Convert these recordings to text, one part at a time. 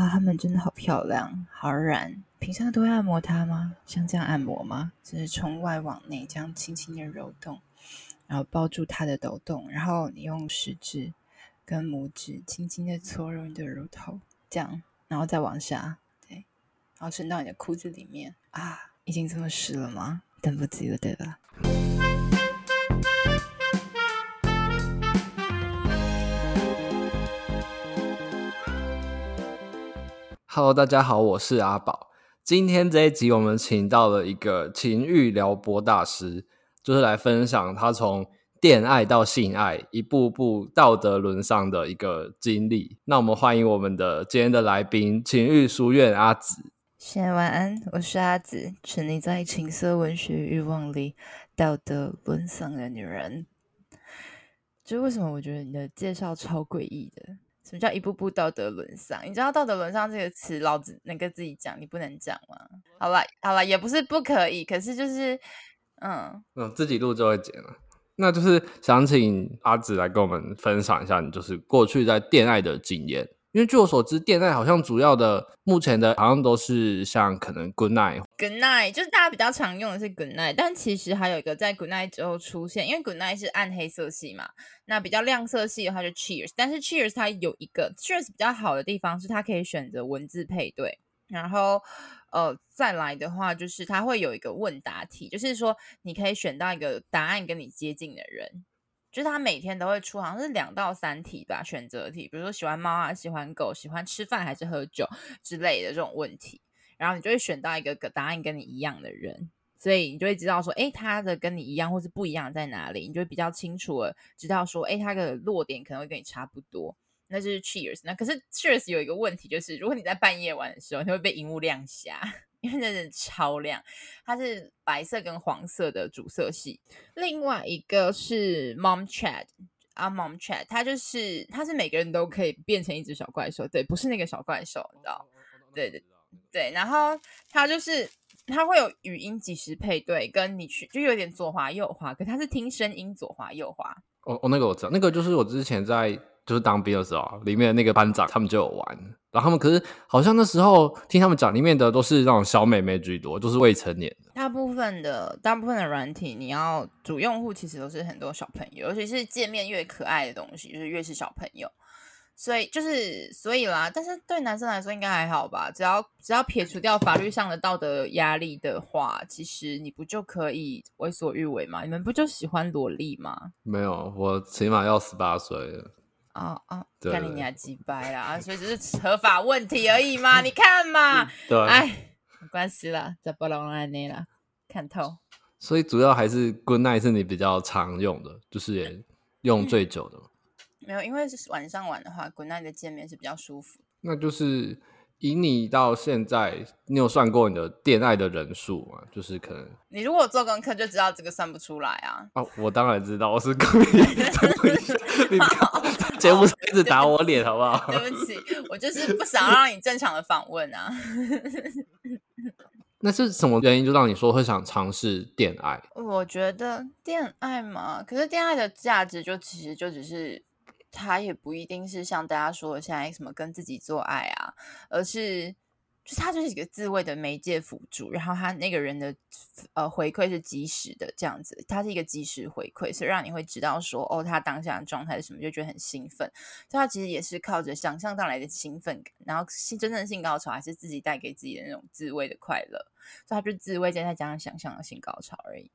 啊，他们真的好漂亮，好软。平常都会按摩它吗？像这样按摩吗？就是从外往内这样轻轻的揉动，然后抱住它的抖动，然后你用食指跟拇指轻轻的搓揉你的乳头，这样，然后再往下，对，然后伸到你的裤子里面啊，已经这么湿了吗？等不及了，对吧？Hello，大家好，我是阿宝。今天这一集我们请到了一个情欲撩拨大师，就是来分享他从恋爱到性爱一步步道德沦丧的一个经历。那我们欢迎我们的今天的来宾，情欲书院阿紫。先晚安，我是阿紫，沉溺在情色文学欲望里道德沦丧的女人。就为什么我觉得你的介绍超诡异的？什么叫一步步道德沦丧？你知道道德沦丧这个词，老子能跟自己讲，你不能讲吗？好了好了，也不是不可以，可是就是，嗯嗯，自己录就会剪了。那就是想请阿紫来跟我们分享一下，你就是过去在电爱的经验。因为据我所知，电爱好像主要的目前的好像都是像可能 Good Night Good Night 就是大家比较常用的是 Good Night，但其实还有一个在 Good Night 之后出现，因为 Good Night 是暗黑色系嘛，那比较亮色系的话就 Cheers，但是 Cheers 它有一个 Cheers 比较好的地方是它可以选择文字配对，然后呃再来的话就是它会有一个问答题，就是说你可以选到一个答案跟你接近的人。就是他每天都会出，好像是两到三题吧，选择题，比如说喜欢猫啊，喜欢狗，喜欢吃饭还是喝酒之类的这种问题，然后你就会选到一个答案跟你一样的人，所以你就会知道说，哎，他的跟你一样或是不一样在哪里，你就会比较清楚的知道说，哎，他的弱点可能会跟你差不多，那就是 Cheers。那可是 Cheers 有一个问题，就是如果你在半夜玩的时候，你会被荧幕亮瞎。因为真的超亮，它是白色跟黄色的主色系。另外一个是 Mom Chat 啊，Mom Chat，它就是它是每个人都可以变成一只小怪兽，对，不是那个小怪兽，你知道？对对对，然后它就是它会有语音即时配对，跟你去就有点左滑右滑，可它是听声音左滑右滑。哦哦，那个我知道，那个就是我之前在。就是当兵的时候，里面的那个班长他们就有玩，然后他们可是好像那时候听他们讲，里面的都是那种小美眉居多，都是未成年的。大部分的大部分的软体，你要主用户其实都是很多小朋友，尤其是界面越可爱的东西，就是越是小朋友。所以就是所以啦，但是对男生来说应该还好吧？只要只要撇除掉法律上的道德压力的话，其实你不就可以为所欲为吗？你们不就喜欢萝莉吗？没有，我起码要十八岁了。哦哦，看你你还几掰啦，所以只是合法问题而已嘛，你看嘛，对，哎，没关系啦，再不弄来你了，看透。所以主要还是 Good Night 是你比较常用的，就是也用最久的。没有，因为是晚上玩的话，Good Night 的界面是比较舒服。那就是。以你到现在，你有算过你的电爱的人数吗？就是可能你如果做功课就知道这个算不出来啊。哦，我当然知道，我是故意 你 节目一直打我脸，好不好？对不起，我就是不想让你正常的访问啊。那是什么原因就让你说会想尝试电爱？我觉得电爱嘛，可是电爱的价值就其实就只是。他也不一定是像大家说的现在什么跟自己做爱啊，而是就他就是一个自慰的媒介辅助，然后他那个人的呃回馈是即时的这样子，他是一个即时回馈，所以让你会知道说哦，他当下的状态是什么，就觉得很兴奋。所以他其实也是靠着想象到来的兴奋感，然后真正性高潮还是自己带给自己的那种自慰的快乐，所以他就自慰再加上想象的性高潮而已。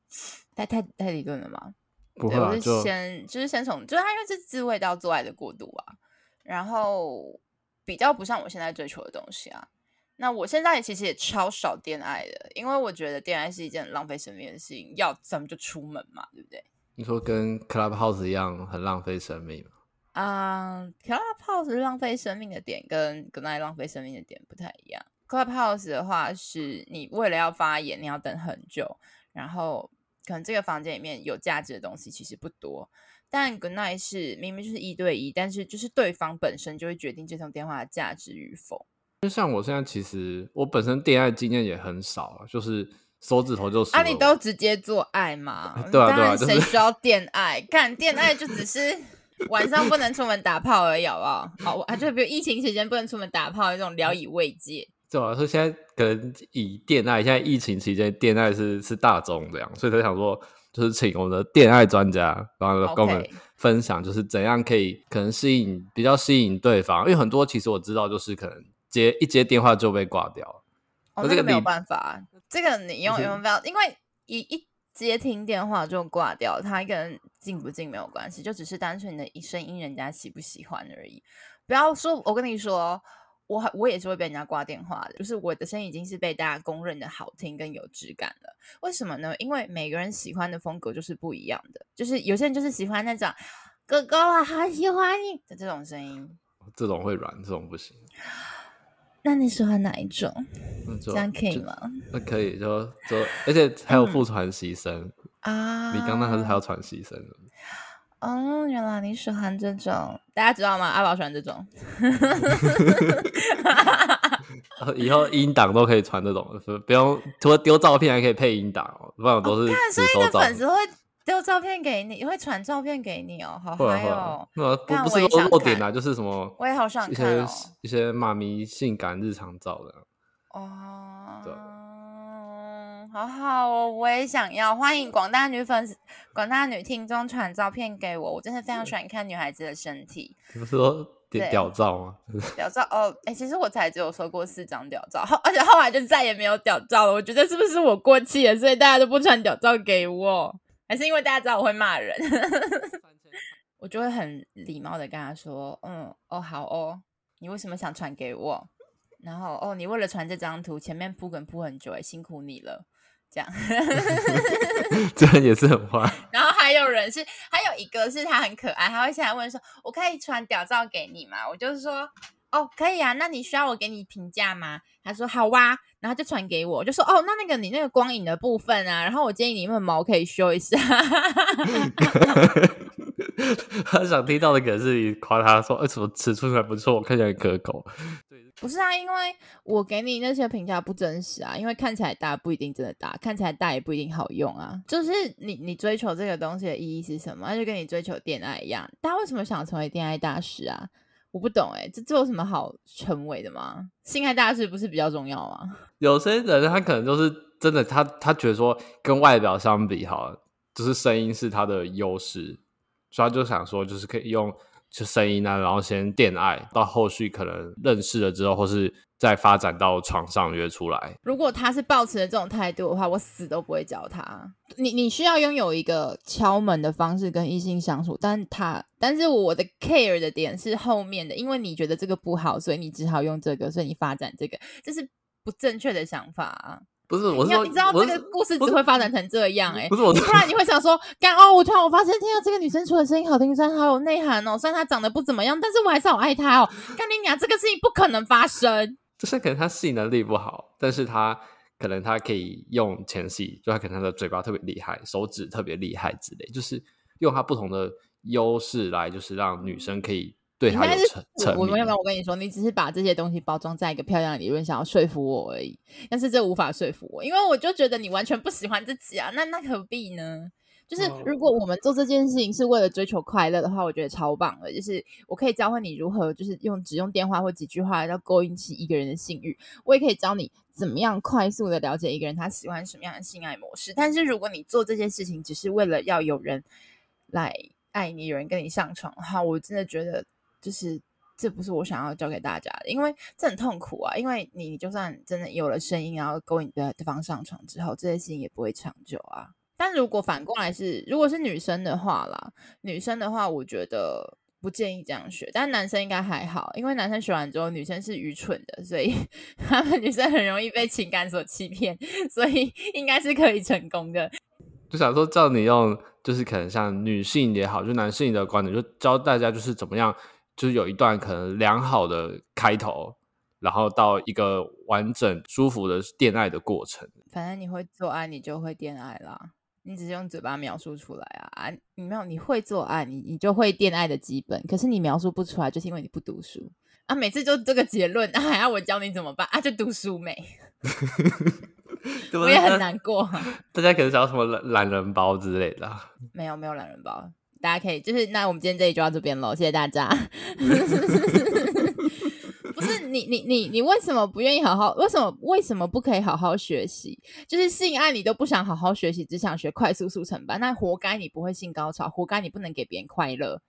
太太太理论了吗？不会啊，对，我是先就，是先从，就是他因为是自慰到做爱的过渡啊，然后比较不像我现在追求的东西啊。那我现在其实也超少恋爱的，因为我觉得恋爱是一件浪费生命的事情，要咱们就出门嘛，对不对？你说跟 Clubhouse 一样很浪费生命吗？啊，uh，Clubhouse 浪费生命的点跟 Good Night 浪费生命的点不太一样。Clubhouse 的话是你为了要发言，你要等很久，然后。可能这个房间里面有价值的东西其实不多，但 Good Night 是明明就是一对一，但是就是对方本身就会决定这通电话的价值与否。就像我现在其实我本身恋爱经验也很少啊，就是手指头就啊，你都直接做爱嘛？对啊对啊，谁需要恋爱？看恋爱就只是 晚上不能出门打炮而已，好不好？好，啊，就比如疫情期间不能出门打炮，这种聊以慰藉。对啊，说现在可能以电爱，现在疫情期间电爱是是大众这样，所以他想说，就是请我们的电爱专家，然后跟我们分享，就是怎样可以可能吸引比较吸引对方，因为很多其实我知道，就是可能接一接电话就被挂掉。哦，这个没有办法，这个你用用不了，因为一一接听电话就挂掉，他跟进不进没有关系，就只是单纯的声音人家喜不喜欢而已。不要说，我跟你说。我我也是会被人家挂电话的，就是我的声音已经是被大家公认的好听跟有质感了。为什么呢？因为每个人喜欢的风格就是不一样的，就是有些人就是喜欢那种哥哥我，好喜欢你的这种声音，这种会软，这种不行。那你喜欢哪一种？这样可以吗？那可以，就就而且还有副传习声啊，你刚刚还是还有喘息声的。哦，原来你喜欢这种，大家知道吗？阿宝喜欢这种，以后音档都可以传这种，不用除了丢照片还可以配音档哦，不然我都是看。所以你的粉丝会丢照片给你，会传照片给你哦，好嗨哦！那不不是说弱点啊，就是什么，我也好想看哦，一些妈咪性感日常照的哦。对。好好哦，我也想要。欢迎广大女粉丝、广大女听众传照片给我，我真的非常喜欢看女孩子的身体。你不是说点屌照吗？屌照哦，哎、欸，其实我才只有收过四张屌照，后而且后来就再也没有屌照了。我觉得是不是我过气了，所以大家都不传屌照给我？还是因为大家知道我会骂人？我就会很礼貌的跟他说：“嗯，哦，好哦，你为什么想传给我？然后哦，你为了传这张图，前面铺梗铺很久，哎，辛苦你了。”这样，这样也是很坏。然后还有人是，还有一个是他很可爱，他会现在问说：“我可以传屌照给你吗？”我就是说：“哦，可以啊。”那你需要我给你评价吗？他说：“好哇。”然后就传给我，我就说：“哦，那那个你那个光影的部分啊，然后我建议你们毛可以修一下。”他想听到的可能是你夸他说：“哎，什么尺寸还不错，我看起来很可口。”不是啊，因为我给你那些评价不真实啊，因为看起来大不一定真的大，看起来大也不一定好用啊。就是你你追求这个东西的意义是什么？那就跟你追求恋爱一样，大家为什么想成为恋爱大师啊？我不懂哎、这这有什么好成为的吗？性爱大师不是比较重要吗？有些人他可能就是真的，他他觉得说跟外表相比，哈，就是声音是他的优势，所以他就想说，就是可以用。就声音啊，然后先电爱，到后续可能认识了之后，或是再发展到床上约出来。如果他是抱持的这种态度的话，我死都不会教他。你你需要拥有一个敲门的方式跟异性相处，但他但是我的 care 的点是后面的，因为你觉得这个不好，所以你只好用这个，所以你发展这个，这是不正确的想法啊。不是，我是说你，知道这个故事只会发展成这样哎、欸，不是我，突然你会想说，干哦，我突然我发现，天啊，这个女生除了声音好听，虽然好有内涵哦，虽然她长得不怎么样，但是我还是好爱她哦。干你娘，这个事情不可能发生。就是可能她性能力不好，但是她可能她可以用前戏，就她可能她的嘴巴特别厉害，手指特别厉害之类，就是用她不同的优势来，就是让女生可以。对他有成成，我没有，我跟你说，你只是把这些东西包装在一个漂亮的理论，想要说服我而已。但是这无法说服我，因为我就觉得你完全不喜欢自己啊。那那何必呢？就是如果我们做这件事情是为了追求快乐的话，我觉得超棒的。就是我可以教会你如何，就是用只用电话或几句话要勾引起一个人的性欲。我也可以教你怎么样快速的了解一个人他喜欢什么样的性爱模式。但是如果你做这件事情只是为了要有人来爱你，有人跟你上床的话，我真的觉得。就是这不是我想要教给大家的，因为这很痛苦啊。因为你就算真的有了声音，然后勾引对方上床之后，这些事情也不会长久啊。但如果反过来是，如果是女生的话啦，女生的话，我觉得不建议这样学。但男生应该还好，因为男生学完之后，女生是愚蠢的，所以 他们女生很容易被情感所欺骗，所以应该是可以成功的。就想说叫你用，就是可能像女性也好，就男性的观点，就教大家就是怎么样。就是有一段可能良好的开头，然后到一个完整舒服的恋爱的过程。反正你会做爱，你就会恋爱啦。你只是用嘴巴描述出来啊啊！你没有，你会做爱，你你就会恋爱的基本。可是你描述不出来，就是因为你不读书啊。每次就这个结论，啊，还要我教你怎么办啊？就读书没？我也很难过。大家可能想要什么懒懒人包之类的？没有，没有懒人包。大家可以就是那我们今天这里就到这边喽，谢谢大家。不是你你你你为什么不愿意好好？为什么为什么不可以好好学习？就是性爱你都不想好好学习，只想学快速速成班，那活该你不会性高潮，活该你不能给别人快乐。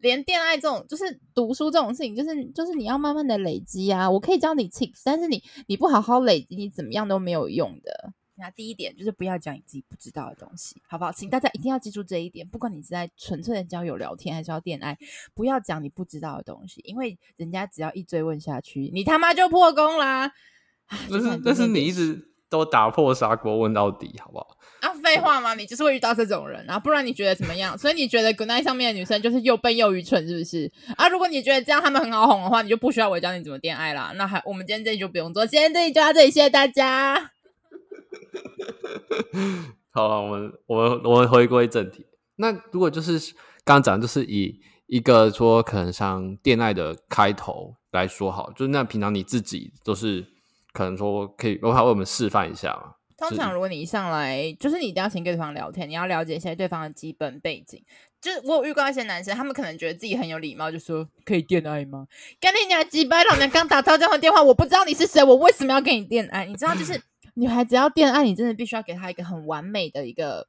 连恋爱这种，就是读书这种事情，就是就是你要慢慢的累积啊。我可以教你 tips，但是你你不好好累积，你怎么样都没有用的。那第一点就是不要讲你自己不知道的东西，好不好？请大家一定要记住这一点。不管你是在纯粹的交友聊天，还是要恋爱，不要讲你不知道的东西，因为人家只要一追问下去，你他妈就破功啦。但是但是你一直都打破砂锅问到底，好不好？啊，废话吗？你就是会遇到这种人啊，不然你觉得怎么样？所以你觉得 Goodnight 上面的女生就是又笨又愚蠢，是不是？啊，如果你觉得这样他们很好哄的话，你就不需要我教你怎么恋爱啦。那还我们今天这里就不用做，今天这里就到这里，谢谢大家。好了，我们我们我们回归正题。那如果就是刚刚讲，就是以一个说可能像恋爱的开头来说好，就是那平常你自己都是可能说可以，我还为我们示范一下嘛。通常如果你一上来就是你一定要先跟对方聊天，你要了解一下对方的基本背景。就是我有遇过一些男生，他们可能觉得自己很有礼貌，就说可以恋爱吗？跟你讲几百，老娘刚打到这样的电话，我不知道你是谁，我为什么要跟你恋爱？你知道就是。女孩子要恋爱，你真的必须要给她一个很完美的一个，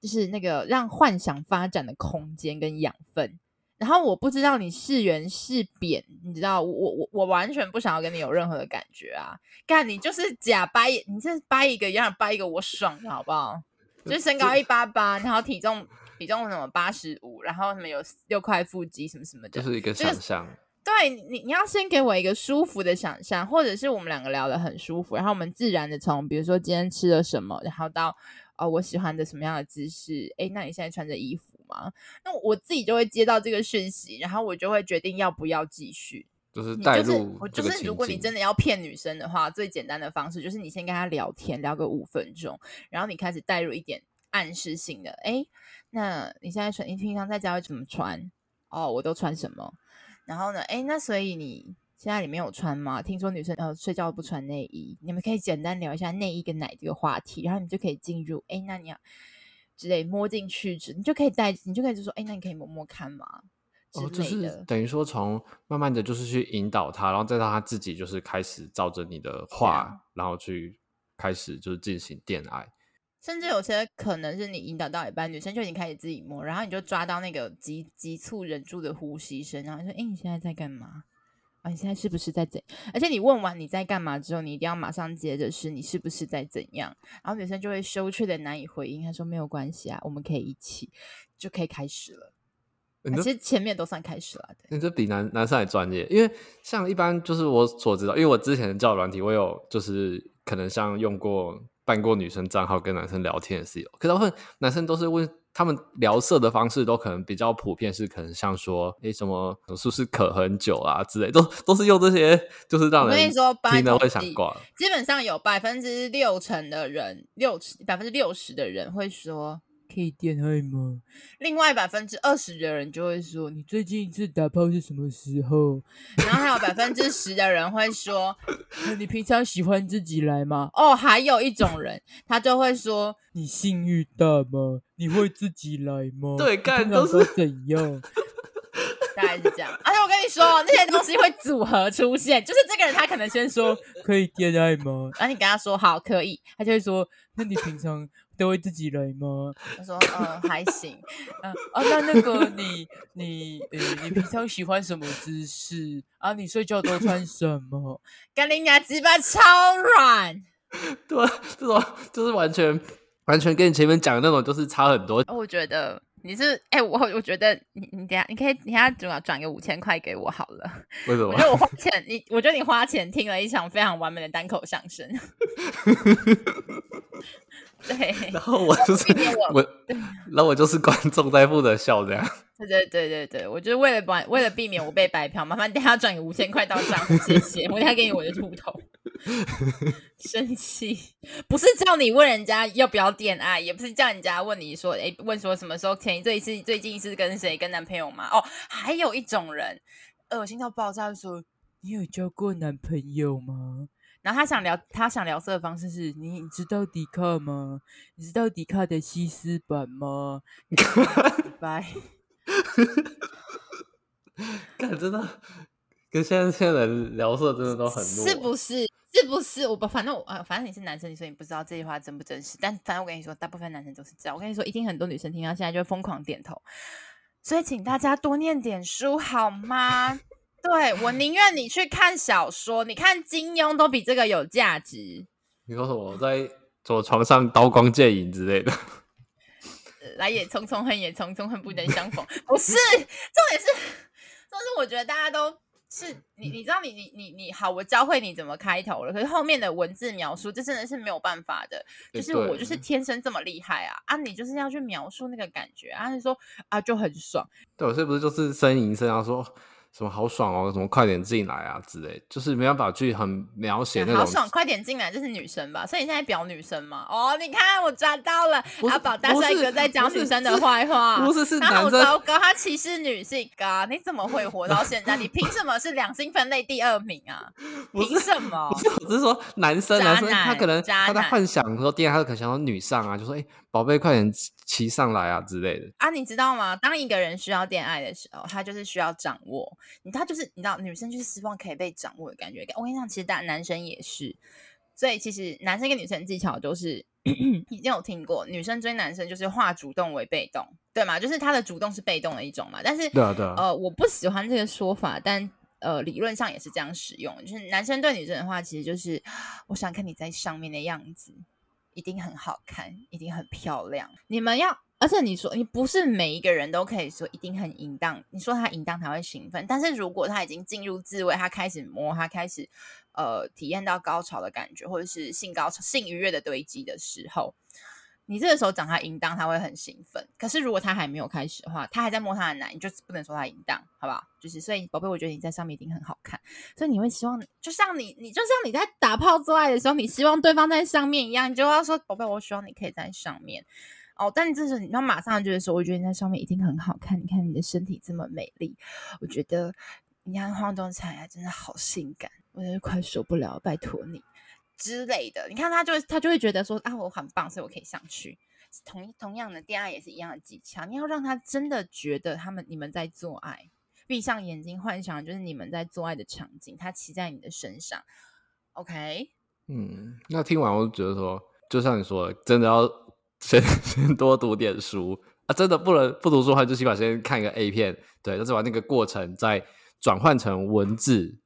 就是那个让幻想发展的空间跟养分。然后我不知道你是圆是扁，你知道，我我我完全不想要跟你有任何的感觉啊！干你就是假掰，你这掰一个一样掰一个，我爽的好不好？就是身高一八八，然后体重体重什么八十五，然后什么有六块腹肌什么什么的，就是一个想象。对你，你要先给我一个舒服的想象，或者是我们两个聊得很舒服，然后我们自然的从，比如说今天吃了什么，然后到哦我喜欢的什么样的姿势，诶，那你现在穿着衣服吗？那我自己就会接到这个讯息，然后我就会决定要不要继续。就是带入就是，我就是如果你真的要骗女生的话，最简单的方式就是你先跟她聊天，聊个五分钟，然后你开始带入一点暗示性的，诶，那你现在穿，你平常在家会怎么穿？哦，我都穿什么？然后呢？哎，那所以你现在里面有穿吗？听说女生呃睡觉不穿内衣，你们可以简单聊一下内衣跟奶这个话题，然后你就可以进入。哎，那你要之类摸进去，你就可以带，你就可以就说，哎，那你可以摸摸看吗？哦，就是等于说从慢慢的就是去引导他，然后再让他自己就是开始照着你的话，然后去开始就是进行恋爱。甚至有些可能是你引导到一半，女生就已经开始自己摸，然后你就抓到那个急急促忍住的呼吸声，然后你说：“哎，你现在在干嘛？啊，你现在是不是在怎？而且你问完你在干嘛之后，你一定要马上接着是你是不是在怎样？然后女生就会羞怯的难以回应，她说：没有关系啊，我们可以一起，就可以开始了。啊、其实前面都算开始了。你这比男男生还专业，因为像一般就是我所知道，因为我之前的交友软体，我有就是可能像用过。办过女生账号跟男生聊天的是有，可是大部分男生都是问他们聊色的方式都可能比较普遍，是可能像说诶什么是不是渴很久啊之类，都都是用这些，就是让人听了会想挂。基本上有百分之六成的人，六百分之六十的人会说。可以恋爱吗？另外百分之二十的人就会说，你最近一次打炮是什么时候？然后还有百分之十的人会说，你平常喜欢自己来吗？哦，还有一种人，他就会说，你性欲大吗？你会自己来吗？对，干都是怎样？大概是这样。而且我跟你说，那些东西会组合出现，就是这个人他可能先说 可以恋爱吗？然后你跟他说好可以，他就会说，那你平常。都会自己来吗？他说：“嗯、呃，还行。嗯、呃，啊，那那个你你呃，你平常喜欢什么姿势？啊，你睡觉都穿什么？干你娘鸡巴超软。对，这种就是完全完全跟你前面讲的那种就是差很多。我觉得你是哎、欸，我我觉得你你等下你可以你等下转转个五千块给我好了。为什么？我觉得我花钱你，我觉得你花钱听了一场非常完美的单口相声。”对，然后我就是我，我，然后我就是观众在负责笑这样。对对对对对，我就是为了把为了避免我被白嫖，麻烦等下转个五千块到账户，谢谢。我等下给你我的秃头。生气不是叫你问人家要不要恋爱，也不是叫人家问你说，哎，问说什么时候前一这一次最近是跟谁跟男朋友吗？哦，还有一种人恶心到爆炸，说你有交过男朋友吗？然后他想聊，他想聊色的方式是：你知道迪卡吗？你知道迪卡的西斯版吗？拜，干真的，跟现在现在人聊色真的都很弱，是不是？是不是？我不，反正我呃，反正你是男生，所以你不知道这句话真不真实。但反正我跟你说，大部分男生都是这样。我跟你说，一定很多女生听到现在就疯狂点头。所以请大家多念点书好吗？对，我宁愿你去看小说，你看金庸都比这个有价值。你告诉我，在左床上刀光剑影之类的。来也匆匆，恨也匆匆，恨不能相逢。不是，重点是，重点是，我觉得大家都是你，你知道你，你你你你好，我教会你怎么开头了。可是后面的文字描述，这真的是没有办法的。就是我就是天生这么厉害啊！啊，你就是要去描述那个感觉啊，你说啊就很爽。对，我是不是就是呻吟声啊？说。什么好爽哦！什么快点进来啊之类，就是没办法去很描写那种。好爽，快点进来，这是女生吧？所以你现在表女生吗？哦，你看我抓到了，阿宝大帅哥在讲女生的坏话，不是，是，是男生，他好糟糕，他歧视女性啊！你怎么会活到现在？你凭什么是两性分类第二名啊？凭什么？不是，我是说男生，男生他可能他在幻想说，第二他可能想到女上啊，就说哎。宝贝，快点骑上来啊之类的啊，你知道吗？当一个人需要恋爱的时候，他就是需要掌握你，他就是你知道，女生就是希望可以被掌握的感觉。我跟你讲，其实大男生也是，所以其实男生跟女生技巧都是 已经有听过，女生追男生就是化主动为被动，对吗？就是他的主动是被动的一种嘛。但是对啊对啊，呃，我不喜欢这个说法，但呃，理论上也是这样使用，就是男生对女生的话，其实就是 我想看你在上面的样子。一定很好看，一定很漂亮。你们要，而且你说你不是每一个人都可以说一定很淫荡。你说他淫荡他会兴奋，但是如果他已经进入自慰，他开始摸，他开始呃体验到高潮的感觉，或者是性高潮、性愉悦的堆积的时候。你这个时候讲他淫荡，他会很兴奋。可是如果他还没有开始的话，他还在摸他的奶，你就不能说他淫荡，好不好？就是所以，宝贝，我觉得你在上面一定很好看。所以你会希望，就像你，你就像你在打炮做爱的时候，你希望对方在上面一样，你就要说，宝贝，我希望你可以在上面。哦，但这时候你要马上就是说，我觉得你在上面一定很好看。你看你的身体这么美丽，我觉得你看晃动起来真的好性感，我真的快受不了，拜托你。之类的，你看他就他就会觉得说啊，我很棒，所以我可以上去。同同样的恋爱也是一样的技巧，你要让他真的觉得他们你们在做爱，闭上眼睛幻想就是你们在做爱的场景，他骑在你的身上。OK，嗯，那听完我就觉得说，就像你说的，真的要先 先多读点书啊，真的不能不读书的话，就起码先看一个 A 片，对，就是把那个过程再转换成文字。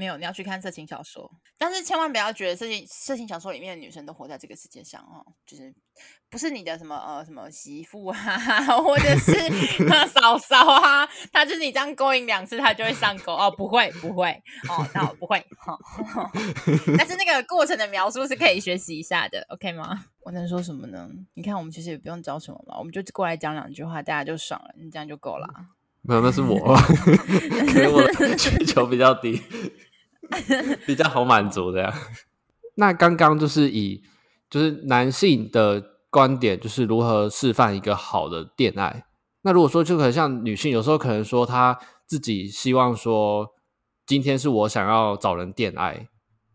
没有，你要去看色情小说，但是千万不要觉得色情色情小说里面的女生都活在这个世界上哦，就是不是你的什么呃什么媳妇啊，或者是 嫂嫂啊，她就是你这样勾引两次，她就会上钩哦，不会不会哦，那我不会，哦，但是那个过程的描述是可以学习一下的，OK 吗？我能说什么呢？你看我们其实也不用教什么嘛，我们就过来讲两句话，大家就爽了，你这样就够了。没有，那是我，可能我需求比较低。比较好满足这样。那刚刚就是以就是男性的观点，就是如何示范一个好的恋爱。那如果说就可能像女性，有时候可能说她自己希望说，今天是我想要找人恋爱。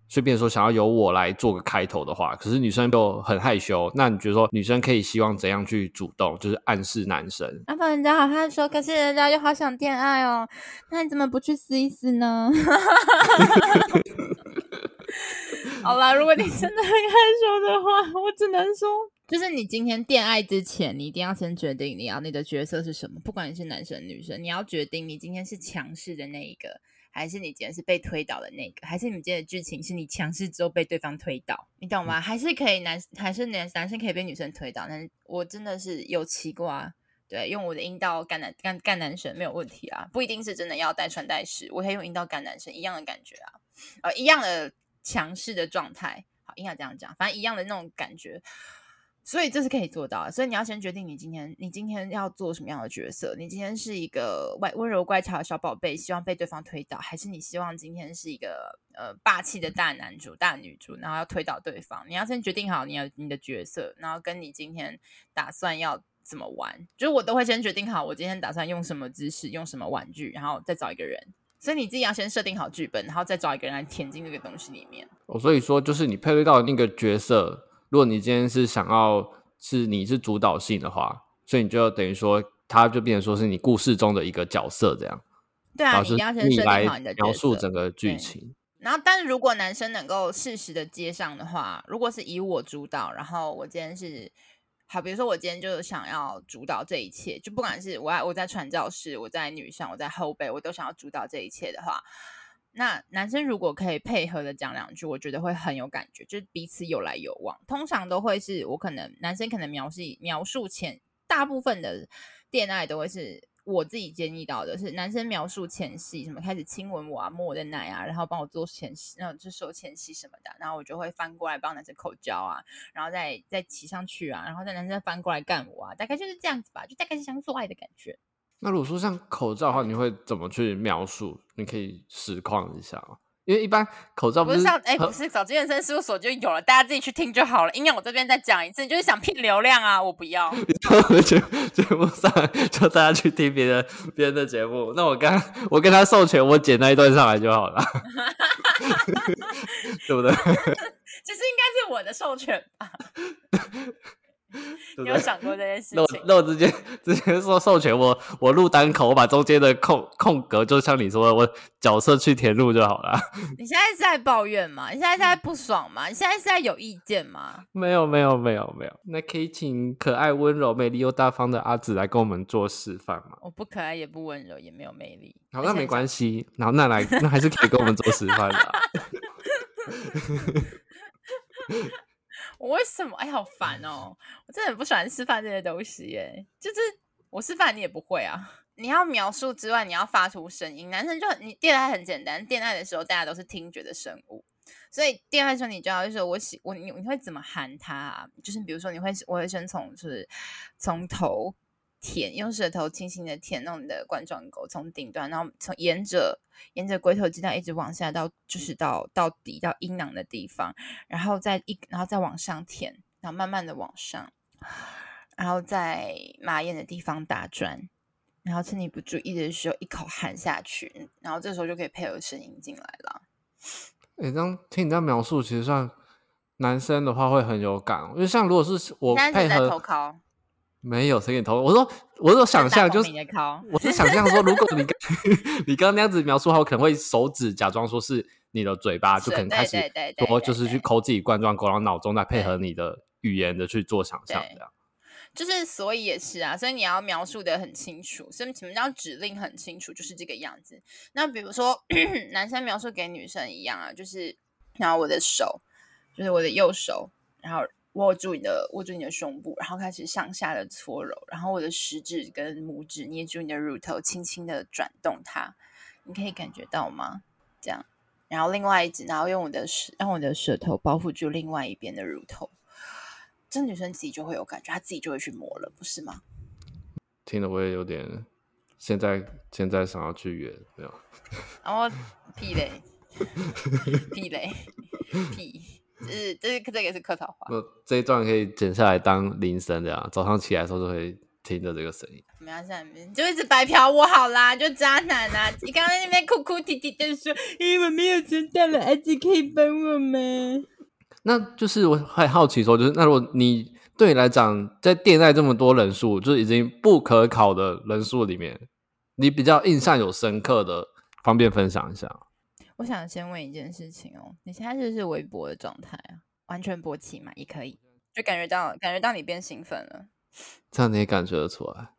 随便说，想要由我来做个开头的话，可是女生就很害羞。那你觉得说，女生可以希望怎样去主动，就是暗示男生？阿宝，人家好害羞，可是人家又好想恋爱哦。那你怎么不去试一试呢？好啦，如果你真的很害羞的话，我只能说，就是你今天恋爱之前，你一定要先决定你要你的角色是什么。不管你是男生女生，你要决定你今天是强势的那一个。还是你今天是被推倒的那个？还是你们今天的剧情是你强势之后被对方推倒？你懂吗？还是可以男，还是男男生可以被女生推倒？但是我真的是有奇过啊，对，用我的阴道干男干干男生没有问题啊，不一定是真的要带穿戴式，我可以用阴道干男生一样的感觉啊，呃，一样的强势的状态，好，应该这样讲，反正一样的那种感觉。所以这是可以做到的，所以你要先决定你今天你今天要做什么样的角色。你今天是一个温温柔乖巧的小宝贝，希望被对方推倒，还是你希望今天是一个呃霸气的大男主、大女主，然后要推倒对方？你要先决定好你要你的角色，然后跟你今天打算要怎么玩，就是我都会先决定好我今天打算用什么姿势、用什么玩具，然后再找一个人。所以你自己要先设定好剧本，然后再找一个人来填进这个东西里面。哦，所以说就是你配对到那个角色。如果你今天是想要是你是主导性的话，所以你就等于说他就变成说是你故事中的一个角色这样。对啊，你要先设定好你的描述整个剧情。然后，但是如果男生能够适时的接上的话，如果是以我主导，然后我今天是好，比如说我今天就是想要主导这一切，就不管是我我在传教士，我在女上，我在后辈，我都想要主导这一切的话，那男生如果可以配合的讲两句，我觉得会很有感觉，就是彼此有来有往。通常都会是我可能男生可能描述描述前，大部分的恋爱都会是。我自己建议到的是，男生描述前戏，什么开始亲吻我啊，摸我的奶啊，然后帮我做前戏，然后就说前戏什么的，然后我就会翻过来帮男生口交啊，然后再再骑上去啊，然后再男生翻过来干我啊，大概就是这样子吧，就大概是像做爱的感觉。那如果说像口罩的话，你会怎么去描述？你可以实况一下吗？因为一般口罩不是，像哎，不是找健身事务所就有了，大家自己去听就好了。因为我这边再讲一次，你就是想骗流量啊，我不要。节节目上叫大家去听别人别人的节目，那我刚我跟他授权，我剪那一段上来就好了，对不对？其实应该是我的授权吧。你有想过这件事情？那我那我直接直接说授权我我录单口，我把中间的空空格，就像你说的，我角色去填入就好了。你现在是在抱怨吗？你现在是在不爽吗？你现在是在有意见吗？没有没有没有没有。那可以请可爱温柔、美丽又大方的阿紫来跟我们做示范吗？我不可爱也不温柔也没有魅力。好，那没关系。然后那来那还是可以跟我们做示范的。我为什么？哎，好烦哦！我真的很不喜欢示范这些东西耶。就是我示范你也不会啊。你要描述之外，你要发出声音。男生就你恋爱很简单，恋爱的时候大家都是听觉的生物，所以恋爱的时候你就要就是，我喜我你你会怎么喊他啊？就是比如说你会我会先从就是从头。舔，用舌头轻轻的舔弄你的冠状沟，从顶端，然后从沿着沿着龟头肌带一直往下到，就是到到底到阴囊的地方，然后再一然后再往上舔，然后慢慢的往上，然后在马眼的地方打转，然后趁你不注意的时候一口含下去，然后这时候就可以配合声音进来了。哎，这样听你这样描述，其实像男生的话会很有感，因为像如果是我配合。没有谁给你投。我说，我说想象就是，我是想象说，如果你刚 你刚刚那样子描述的话，我可能会手指假装说是你的嘴巴，就可能开始说就是去抠自己冠状沟，然后脑中再配合你的语言的去做想象，这样。就是所以也是啊，所以你要描述的很清楚，所以什么叫指令很清楚，就是这个样子。那比如说 男生描述给女生一样啊，就是然后我的手，就是我的右手，然后。握住你的，握住你的胸部，然后开始向下的搓揉，然后我的食指跟拇指捏住你的乳头，轻轻的转动它，你可以感觉到吗？这样，然后另外一只，然后用我的舌，让我的舌头包覆住另外一边的乳头，这女生自己就会有感觉，她自己就会去摸了，不是吗？听得我也有点，现在现在想要去约，没有？然后屁嘞，屁嘞，屁。是，这是这个也是客套话。这一段可以剪下来当铃声，这样早上起来的时候就会听着这个声音。没关系，你就一直白嫖我好啦，就渣男啊！你刚刚在那边哭哭啼啼的说：“因为我没有钱到了，儿子可以帮我吗？”那就是我很好奇说，就是那如果你对你来讲，在恋爱这么多人数，就是已经不可考的人数里面，你比较印象有深刻的，方便分享一下？我想先问一件事情哦，你现在是不是微博的状态啊？完全勃起嘛，也可以，就感觉到感觉到你变兴奋了，这样你也感觉得出来？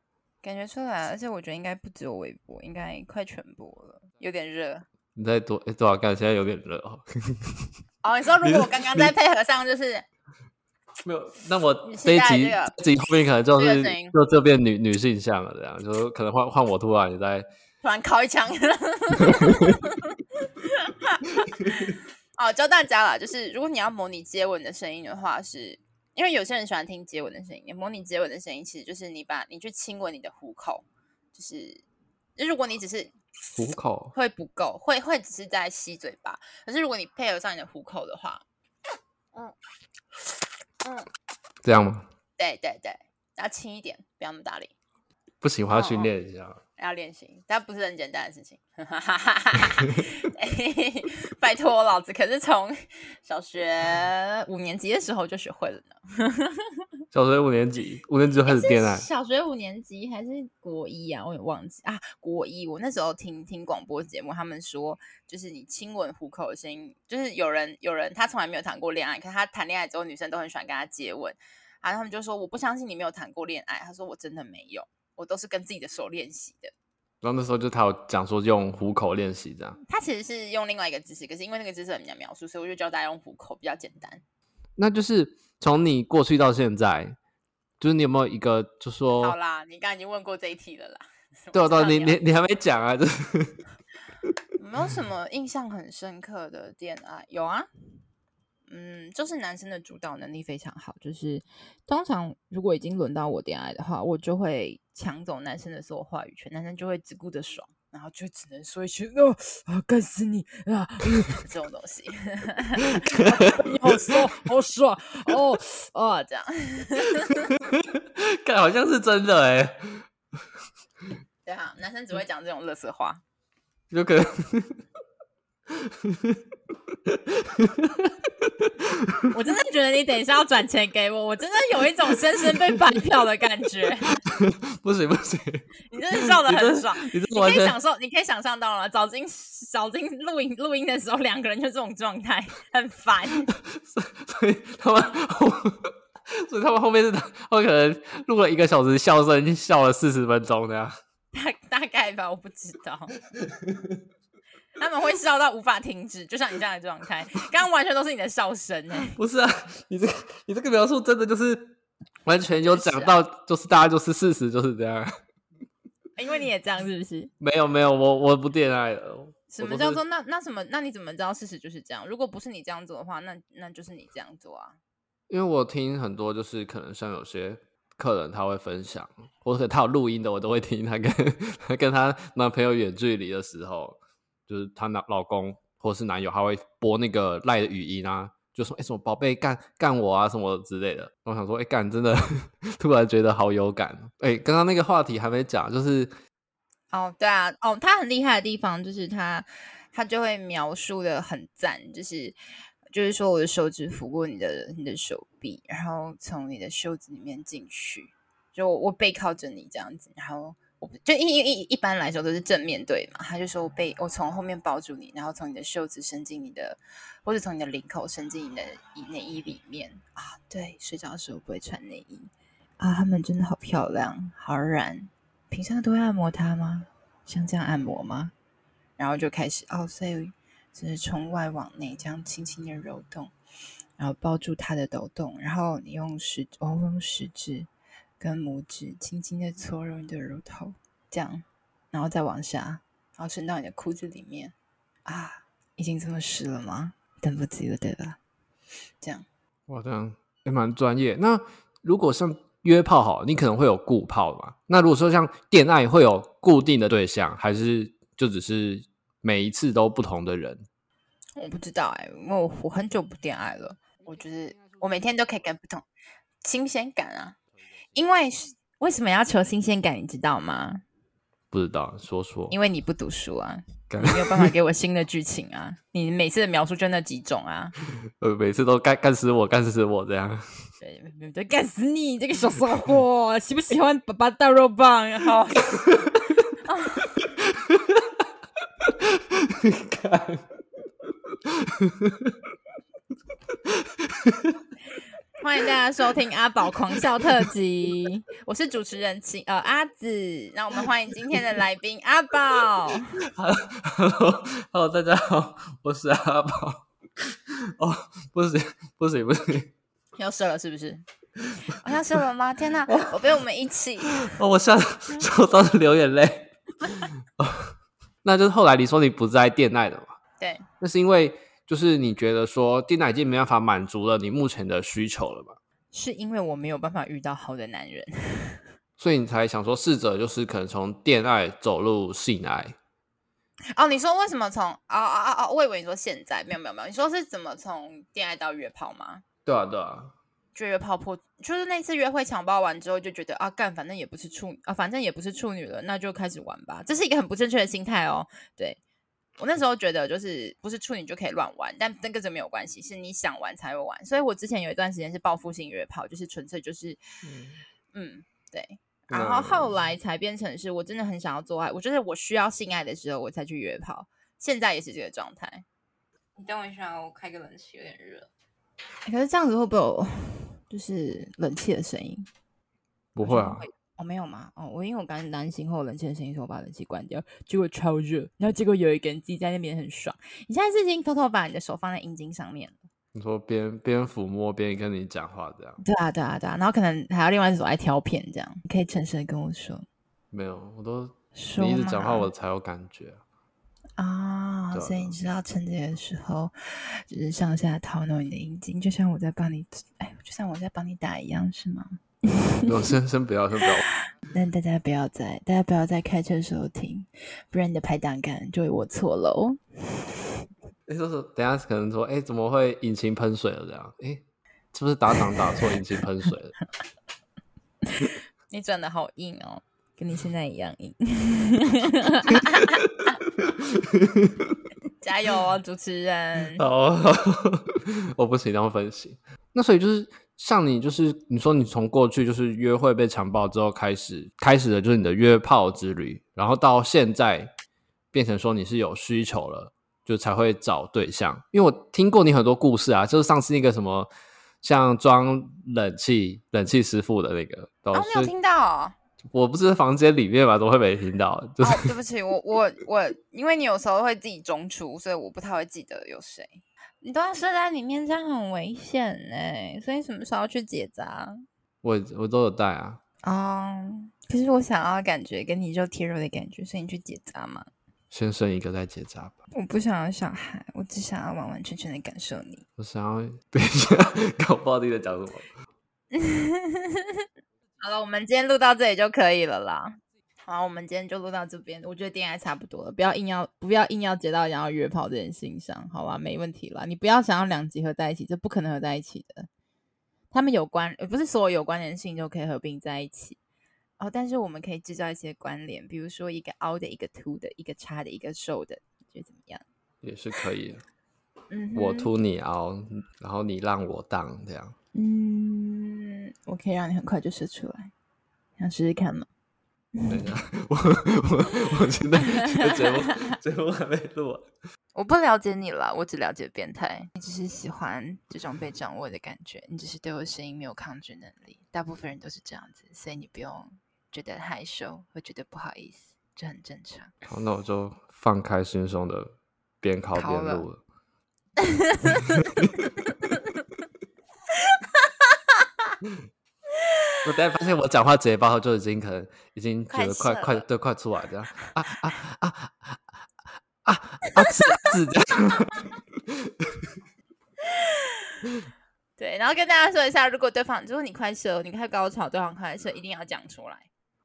感觉出来，而且我觉得应该不只有微博，应该快全播了，有点热。你在多诶多少干？现在有点热哦。哦，你说 如果我刚刚在配合上，就是没有，那我这一集这集后面可能就是就这边女女性向了，这样就是可能换换我突然你在突然靠一枪。哦，教大家啦，就是如果你要模拟接吻的声音的话是，是因为有些人喜欢听接吻的声音。模拟接吻的声音，其实就是你把你去亲吻你的虎口，就是如果你只是虎口会不够，会会只是在吸嘴巴。可是如果你配合上你的虎口的话，嗯嗯，这样吗？对对对，要轻一点，不要那么大力。不行，我要训练一下。要练习，但不是很简单的事情。拜托，老子可是从小学五年级的时候就学会了呢。小学五年级，五年级就开始恋爱。小学五年级还是国一啊？我也忘记啊。国一，我那时候听听广播节目，他们说，就是你亲吻虎口的声音，就是有人有人他从来没有谈过恋爱，可是他谈恋爱之后，女生都很喜欢跟他接吻。然后他们就说：“我不相信你没有谈过恋爱。”他说：“我真的没有。”我都是跟自己的手练习的，然后那时候就他有讲说用虎口练习这样，他其实是用另外一个姿势，可是因为那个姿势很难描述，所以我就教大家用虎口比较简单。那就是从你过去到现在，就是你有没有一个就说，好啦，你刚刚已经问过这一题了啦。对啊，对啊，你你你还没讲啊？就是没有什么印象很深刻的恋爱，有啊。嗯，就是男生的主导能力非常好，就是通常如果已经轮到我恋爱的话，我就会抢走男生的所有话语权，男生就会只顾着爽，然后就只能说一句“哦啊，干死你啊” 这种东西，好爽，好爽哦哦，这样，看好像是真的哎，对啊，男生只会讲这种乐色话，有可能。我真的觉得你等一下要转钱给我，我真的有一种深深被白嫖的感觉。不行不行，你真的笑得很爽，你，你可以享受，你可以想象到了。早金小金录音录音的时候，两个人就这种状态，很烦。所以他们后，所以他们后面是，他们可能录了一个小时，笑声笑了四十分钟这样。大大概吧，我不知道。他们会笑到无法停止，就像你这样的状态。刚刚完全都是你的笑声哎，不是啊，你这个你这个描述真的就是完全有讲到，就是大家就是事实就是这样。因为你也这样是不是？没有没有，我我不恋爱了。什么叫做那那什么？那你怎么知道事实就是这样？如果不是你这样做的话，那那就是你这样做啊。因为我听很多，就是可能像有些客人他会分享，或者他有录音的，我都会听他跟他跟他男朋友远距离的时候。就是她男老公或是男友，他会播那个赖的语音啊，就说：“哎、什么宝贝干干我啊，什么之类的。”我想说：“哎、欸，干真的，突然觉得好有感。欸”哎，刚刚那个话题还没讲，就是哦，对啊，哦，他很厉害的地方就是他他就会描述的很赞，就是就是说我的手指抚过你的你的手臂，然后从你的袖子里面进去，就我背靠着你这样子，然后。就一一一般来说都是正面对嘛，他就说我被我从后面抱住你，然后从你的袖子伸进你的，或者从你的领口伸进你的内衣里面啊。对，睡觉的时候不会穿内衣啊。他们真的好漂亮，好软。平常都会按摩它吗？像这样按摩吗？然后就开始哦，所以就是从外往内这样轻轻的揉动，然后抱住它的抖动，然后你用食，我、哦、用食指。跟拇指轻轻的搓揉你的乳头，这样，然后再往下，然后伸到你的裤子里面啊，已经这么湿了吗？等不及了，对吧？这样，哇，这样也蛮专业。那如果像约炮好，你可能会有固炮嘛？那如果说像恋爱，会有固定的对象，还是就只是每一次都不同的人？我不知道哎、欸，我我很久不恋爱了，我觉得我每天都可以跟不同新鲜感啊。因为为什么要求新鲜感，你知道吗？不知道，说说。因为你不读书啊，你没有办法给我新的剧情啊。你每次的描述就那几种啊。呃，每次都干干死我，干死我这样。对对，干死你这个小骚货！喜不喜欢爸爸大肉棒？好。看。欢迎大家收听阿宝狂笑特辑，我是主持人秦呃阿紫，让我们欢迎今天的来宾阿宝。Hello，Hello，大家好，我是阿宝。哦，不行，不行，不行，要射了是不是？我要射了吗？天哪，我被我们一起。哦，我吓说到流眼泪。哦，那就是后来你说你不在电爱了嘛？对，那是因为。就是你觉得说电爱已经没办法满足了你目前的需求了吗？是因为我没有办法遇到好的男人，所以你才想说试着就是可能从恋爱走入性爱。哦，你说为什么从啊啊啊啊？我以为你说现在没有没有没有，你说是怎么从恋爱到约炮吗？对啊对啊，就约炮破，就是那次约会强暴完之后，就觉得啊，干，反正也不是处啊，反正也不是处女了，那就开始玩吧。这是一个很不正确的心态哦。对，我那时候觉得，就是不是处女就可以乱玩，但跟这个没有关系，是你想玩才会玩。所以我之前有一段时间是报复性约炮，就是纯粹就是，嗯，嗯，对。然后后来才变成是我真的很想要做爱，我觉得我需要性爱的时候我才去约炮。现在也是这个状态。你等我一下，我开个冷气，有点热。可是这样子会不会有就是冷气的声音？不会啊。哦，没有吗？哦，我因为我刚刚担心会有冷气的声音，所以我把冷气关掉。结果超热，然后结果有一个人自己在那边很爽。你现在是已经偷偷把你的手放在阴茎上面了？你说边边抚摸边跟你讲话这样？对啊，对啊，对啊。然后可能还要另外一只手来挑片这样。你可以诚实的跟我说。没有，我都你一直讲话，我才有感觉。啊、哦，所以你知道趁这个时候，就是上下掏弄你的阴茎，就像我在帮你，哎，就像我在帮你打一样，是吗？我先先不要，先不要。那大家不要再，大家不要再开车的时候听，不然你的排档杆就会我错了哦。哎，就是，等下可能说，哎，怎么会引擎喷水了？这样，哎，是不是打档打错，引擎喷水了？你转的好硬哦。跟你现在一样硬，加油哦，主持人！哦，我不行，然后分析。那所以就是像你，就是你说你从过去就是约会被强暴之后开始，开始的就是你的约炮之旅，然后到现在变成说你是有需求了，就才会找对象。因为我听过你很多故事啊，就是上次那个什么像装冷气冷气师傅的那个，哦、没有听到。我不是房间里面嘛，怎么会没听到？就是、哦、对不起，我我我，因为你有时候会自己中出，所以我不太会记得有谁。你都要睡在里面，这样很危险哎。所以什么时候去结扎？我我都有带啊。哦，可是我想要感觉跟你肉贴肉的感觉，所以你去结扎嘛。先生一个再结扎吧。我不想要小孩，我只想要完完全全的感受你。我想要等一下，搞不好你在讲什么。好了，我们今天录到这里就可以了啦。好，我们今天就录到这边。我觉得恋爱差不多了，不要硬要不要硬要接到想要约炮这件事情上，好吧？没问题啦。你不要想要两集合在一起，这不可能合在一起的。他们有关，不是所有有关联性就可以合并在一起哦。但是我们可以制造一些关联，比如说一个凹的，一个凸的，一个叉的，一个瘦的，你觉得怎么样？也是可以的。嗯，我凸你凹，然后你让我荡这样。嗯，我可以让你很快就射出来，想试试看吗？等一下，我我我现在节目节目还没录完。我不了解你了，我只了解变态。你只是喜欢这种被掌握的感觉，你只是对我的声音没有抗拒能力。大部分人都是这样子，所以你不用觉得害羞，会觉得不好意思，这很正常。好，那我就放开心胸的边考边录了。我突然发现我讲话结巴，就已经可能已经觉得快快都快出来这样啊啊啊啊啊啊！字字这样。对，然后跟大家说一下，如果对方如果你快射，你快高潮，对方快射，一定要讲出来。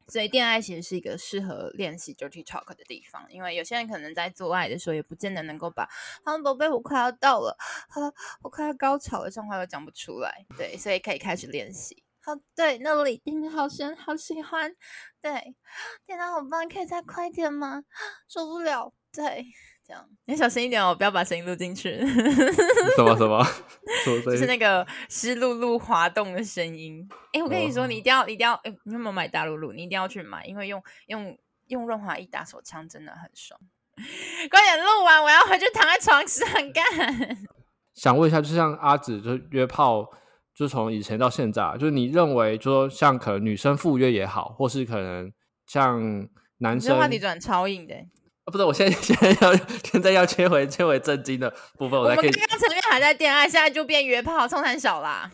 所以，恋爱其实是一个适合练习 dirty talk 的地方，因为有些人可能在做爱的时候，也不见得能够把“啊，宝贝，我快要到了，啊，我快要高潮了”这种话都讲不出来。对，所以可以开始练习。好，对，那里听得好深，好喜欢。对，天哪，好棒，可以再快点吗？受不了。对，这样你小心一点哦，不要把声音录进去。什么 什么？就是那个湿漉漉滑动的声音。哎，我跟你说，你一定要，一定要，哎，你有没有买大露露？你一定要去买，因为用用用润滑液打手枪真的很爽。快点录完，我要回去躺在床上干。想问一下，就像阿紫，就约炮。就从以前到现在，就是你认为，就说像可能女生赴约也好，或是可能像男生，这话题转超硬的。啊，不是，我现在 现在要现在要切回切回正经的部分，我才可以。我们刚刚前面还在恋爱，现在就变约炮，冲很小啦。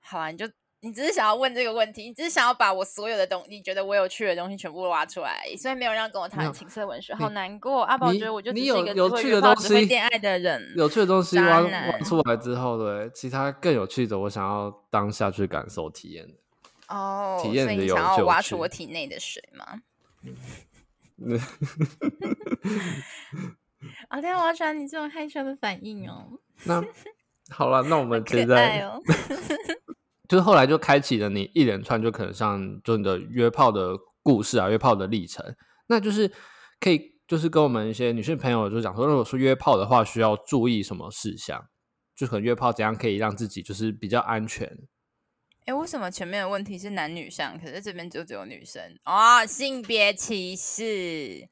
好啊，你就。你只是想要问这个问题，你只是想要把我所有的东西，你觉得我有趣的东西全部挖出来，所以没有人跟我谈情色文学，好难过。阿宝觉得我就只是一个有趣的东西，恋爱的人，有趣的东西挖挖出来之后，对其他更有趣的，我想要当下去感受体验的。哦，体验的有趣，所以你想要挖出我体内的水吗？啊，天，我好喜欢你这种害羞的反应哦。那好了，那我们现在。就是后来就开启了你一连串就可能像就你的约炮的故事啊，约炮的历程，那就是可以就是跟我们一些女性朋友就讲说，如果说约炮的话，需要注意什么事项？就可能约炮怎样可以让自己就是比较安全？哎，为什么前面的问题是男女向，可是这边就只有女生哦？性别歧视？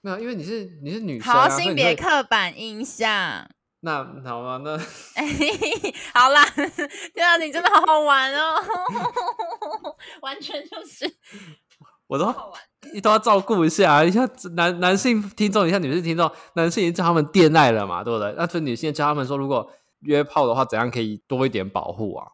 没有，因为你是你是女生、啊，好，性别刻板印象。那好吗？那 好啦，对啊，你真的好好玩哦，完全就是，我都都要照顾一下，一下男男性听众，一下女性听众，男性已经叫他们恋爱了嘛，对不对？那女性教他们说，如果约炮的话，怎样可以多一点保护啊？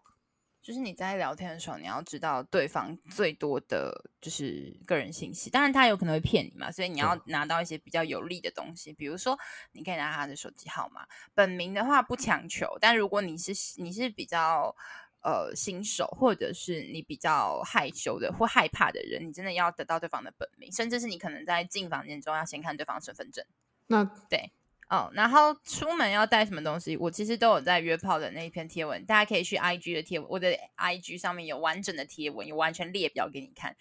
就是你在聊天的时候，你要知道对方最多的就是个人信息，当然他有可能会骗你嘛，所以你要拿到一些比较有利的东西，比如说你可以拿他的手机号码，本名的话不强求，但如果你是你是比较呃新手，或者是你比较害羞的或害怕的人，你真的要得到对方的本名，甚至是你可能在进房间中要先看对方身份证。那对。哦，然后出门要带什么东西？我其实都有在约炮的那一篇贴文，大家可以去 IG 的贴文，我的 IG 上面有完整的贴文，有完全列表给你看。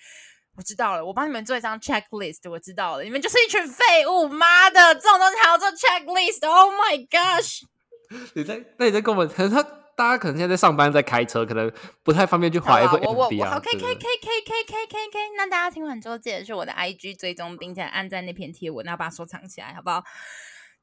我知道了，我帮你们做一张 checklist，我知道了，你们就是一群废物，妈的，这种东西还要做 checklist？Oh my gosh！你在那你在跟我们，可能他大家可能现在在上班，在开车，可能不太方便去滑 FB 啊。我我我好，K K K K K K K K，那大家听完之后记得去我的 IG 追踪，并且按在那篇贴文，然后把它收藏起来，好不好？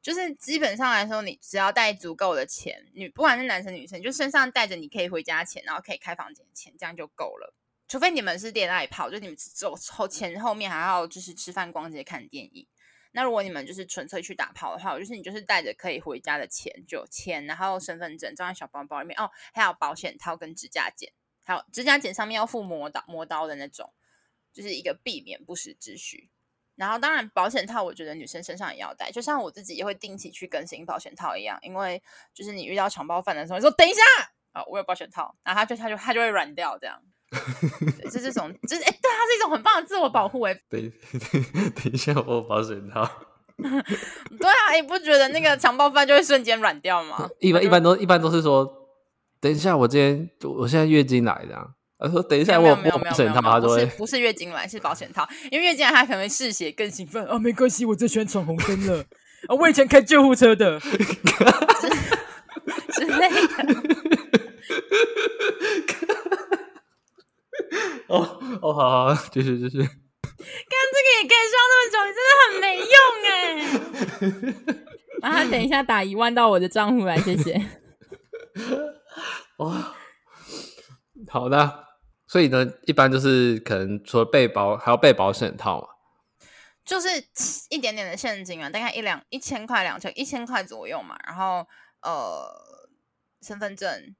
就是基本上来说，你只要带足够的钱，女不管是男生女生，就身上带着你可以回家钱，然后可以开房间钱，这样就够了。除非你们是恋爱炮，就你们走后前后面还要就是吃饭、逛街、看电影。那如果你们就是纯粹去打炮的话，就是你就是带着可以回家的钱，就钱，然后身份证装在小包包里面哦，还有保险套跟指甲剪，还有指甲剪上面要附磨刀磨刀的那种，就是一个避免不时之需。然后，当然，保险套我觉得女生身上也要带，就像我自己也会定期去更新保险套一样。因为就是你遇到强暴犯的时候，你说等一下啊，我有保险套，然后他就他就他就会软掉，这样。这是种，就是哎，对，它是一种很棒的自我保护。哎，等等一下，我有保险套。对啊，你不觉得那个强暴犯就会瞬间软掉吗？一般一般都一般都是说，等一下，我今天我现在月经来的。他说：“等一下，我有保险套，他说不是月经来，是保险套。因为月经来，他可能会嗜血更兴奋。哦，没关系，我最喜欢闯红灯了。啊，我以前开救护车的之类的。哦哦，好好，继续继续。看这个也可以刷那么久，你真的很没用哎。啊，等一下打一万到我的账户来，谢谢。哦，好的。”所以呢，一般就是可能除了背包，还要备保险套嘛，就是一点点的现金啊，大概一两一千块、两千一千块左右嘛。然后呃，身份证、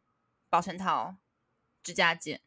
保险套、指甲剪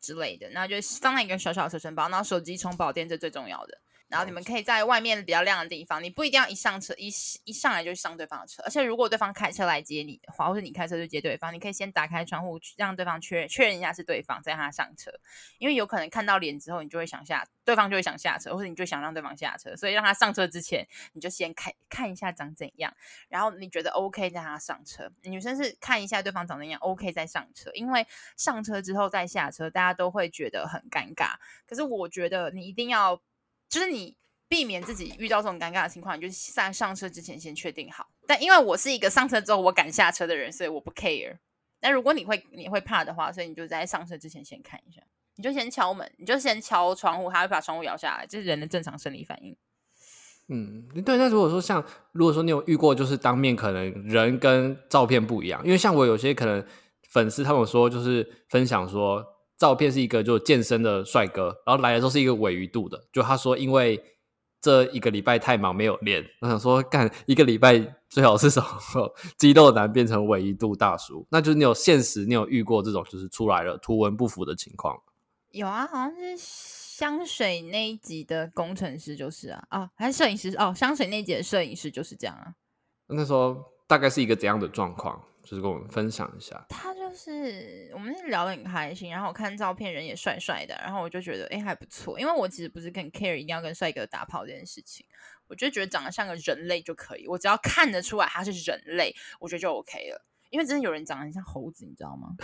之类的，然后就放在一个小小的随身包，然后手机充饱电，这最重要的。然后你们可以在外面比较亮的地方，你不一定要一上车一一上来就上对方的车，而且如果对方开车来接你的话，或者你开车就接对方，你可以先打开窗户让对方确认确认一下是对方，再让他上车，因为有可能看到脸之后，你就会想下，对方就会想下车，或者你就想让对方下车，所以让他上车之前，你就先看看一下长怎样，然后你觉得 OK 再让他上车。女生是看一下对方长怎样 OK 再上车，因为上车之后再下车，大家都会觉得很尴尬。可是我觉得你一定要。就是你避免自己遇到这种尴尬的情况，你就在上车之前先确定好。但因为我是一个上车之后我敢下车的人，所以我不 care。但如果你会你会怕的话，所以你就在上车之前先看一下，你就先敲门，你就先敲窗户，他会把窗户摇下来，这是人的正常生理反应。嗯，对。那如果说像如果说你有遇过，就是当面可能人跟照片不一样，因为像我有些可能粉丝他们说就是分享说。照片是一个就健身的帅哥，然后来的时候是一个尾鱼肚的。就他说，因为这一个礼拜太忙没有练，我想说干一个礼拜最好是什么 肌肉男变成尾鱼肚大叔。那就是你有现实，你有遇过这种就是出来了图文不符的情况？有啊，好像是香水那一集的工程师就是啊，哦，还是摄影师哦，香水那一集的摄影师就是这样啊。那时候大概是一个怎样的状况？就是跟我们分享一下。他就是我们聊得很开心，然后我看照片人也帅帅的，然后我就觉得哎还不错。因为我其实不是很 care 一定要跟帅哥打炮这件事情，我就觉得长得像个人类就可以，我只要看得出来他是人类，我觉得就 OK 了。因为真的有人长得很像猴子，你知道吗？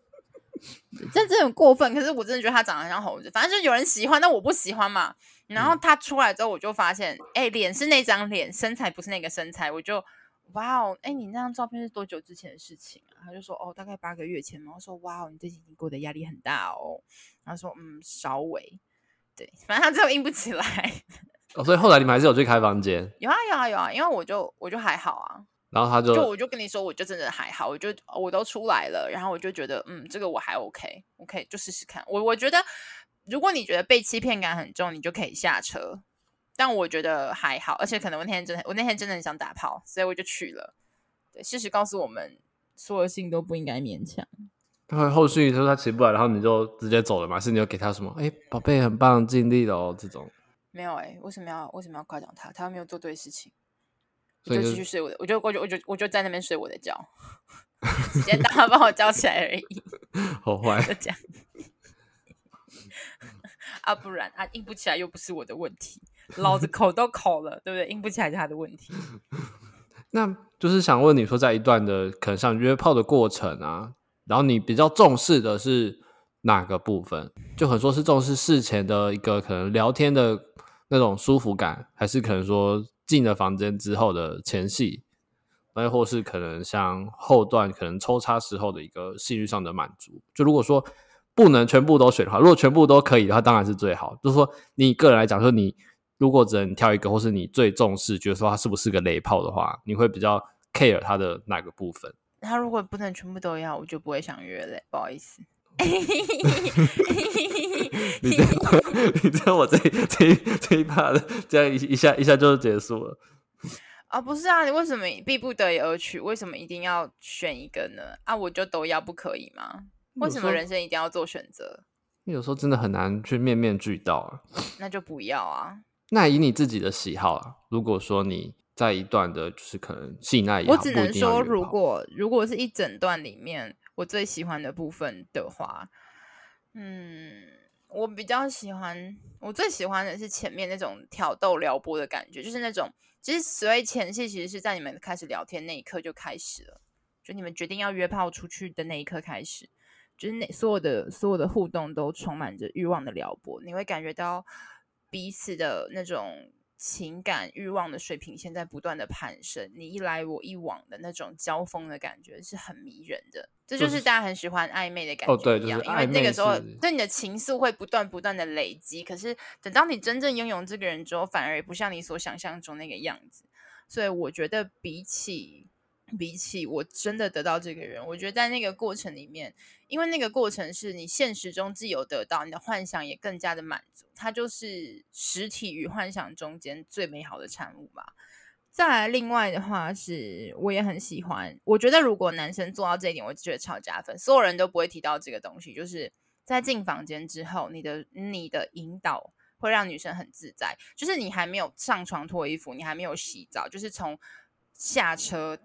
这真的很过分。可是我真的觉得他长得像猴子，反正就有人喜欢，但我不喜欢嘛。然后他出来之后，我就发现，哎、嗯，脸是那张脸，身材不是那个身材，我就。哇哦，哎，你那张照片是多久之前的事情啊？他就说，哦，大概八个月前嘛。我说，哇哦，你最近过得压力很大哦。然后说，嗯，稍微，对，反正他最后硬不起来。哦，所以后来你们还是有去开房间？有啊，有啊，有啊，因为我就我就还好啊。然后他就就我就跟你说，我就真的还好，我就我都出来了，然后我就觉得，嗯，这个我还 OK，OK，、OK, OK, 就试试看。我我觉得，如果你觉得被欺骗感很重，你就可以下车。但我觉得还好，而且可能我那天真的，我那天真的很想打炮，所以我就去了。对，事实告诉我们，所有事情都不应该勉强。后后续他说他起不来，然后你就直接走了嘛？是你要给他什么？哎，宝贝，很棒，尽力了哦。这种没有哎，为什么要为什么要夸奖他？他又没有做对事情，我就继续睡我的，我就我就我就我就在那边睡我的觉，直接当他帮我叫起来而已。好坏，就这样 啊，不然啊，硬不起来又不是我的问题。老子口都口了，对不对？硬不起来是他的问题。那就是想问你说，在一段的可能像约炮的过程啊，然后你比较重视的是哪个部分？就很说是重视事前的一个可能聊天的那种舒服感，还是可能说进了房间之后的前戏，又或是可能像后段可能抽插时候的一个性欲上的满足？就如果说不能全部都选的话，如果全部都可以的话，当然是最好。就是说你个人来讲，说你。如果只能挑一个，或是你最重视，觉得说他是不是个雷炮的话，你会比较 care 他的哪个部分？他如果不能全部都要，我就不会想约嘞。不好意思 你这 你知道我这这这一趴的这样一一下一下就结束了啊？不是啊，你为什么逼不得已而取？为什么一定要选一个呢？啊，我就都要不可以吗？为什么人生一定要做选择？有时候真的很难去面面俱到啊。那就不要啊。那以你自己的喜好啊，如果说你在一段的，就是可能性爱也好，我只能说，如果如果是一整段里面我最喜欢的部分的话，嗯，我比较喜欢，我最喜欢的是前面那种挑逗撩拨的感觉，就是那种其实所谓前戏，其实是在你们开始聊天那一刻就开始了，就你们决定要约炮出去的那一刻开始，就是那所有的所有的互动都充满着欲望的撩拨，你会感觉到。彼此的那种情感欲望的水平线在不断的攀升，你一来我一往的那种交锋的感觉是很迷人的，这就是大家很喜欢暧昧的感觉一样。因为那个时候对你的情愫会不断不断的累积，可是等到你真正拥有这个人之后，反而也不像你所想象中那个样子。所以我觉得比起。比起我真的得到这个人，我觉得在那个过程里面，因为那个过程是你现实中既有得到，你的幻想也更加的满足，它就是实体与幻想中间最美好的产物吧。再来，另外的话是，我也很喜欢，我觉得如果男生做到这一点，我觉得超加分，所有人都不会提到这个东西，就是在进房间之后，你的你的引导会让女生很自在，就是你还没有上床脱衣服，你还没有洗澡，就是从下车。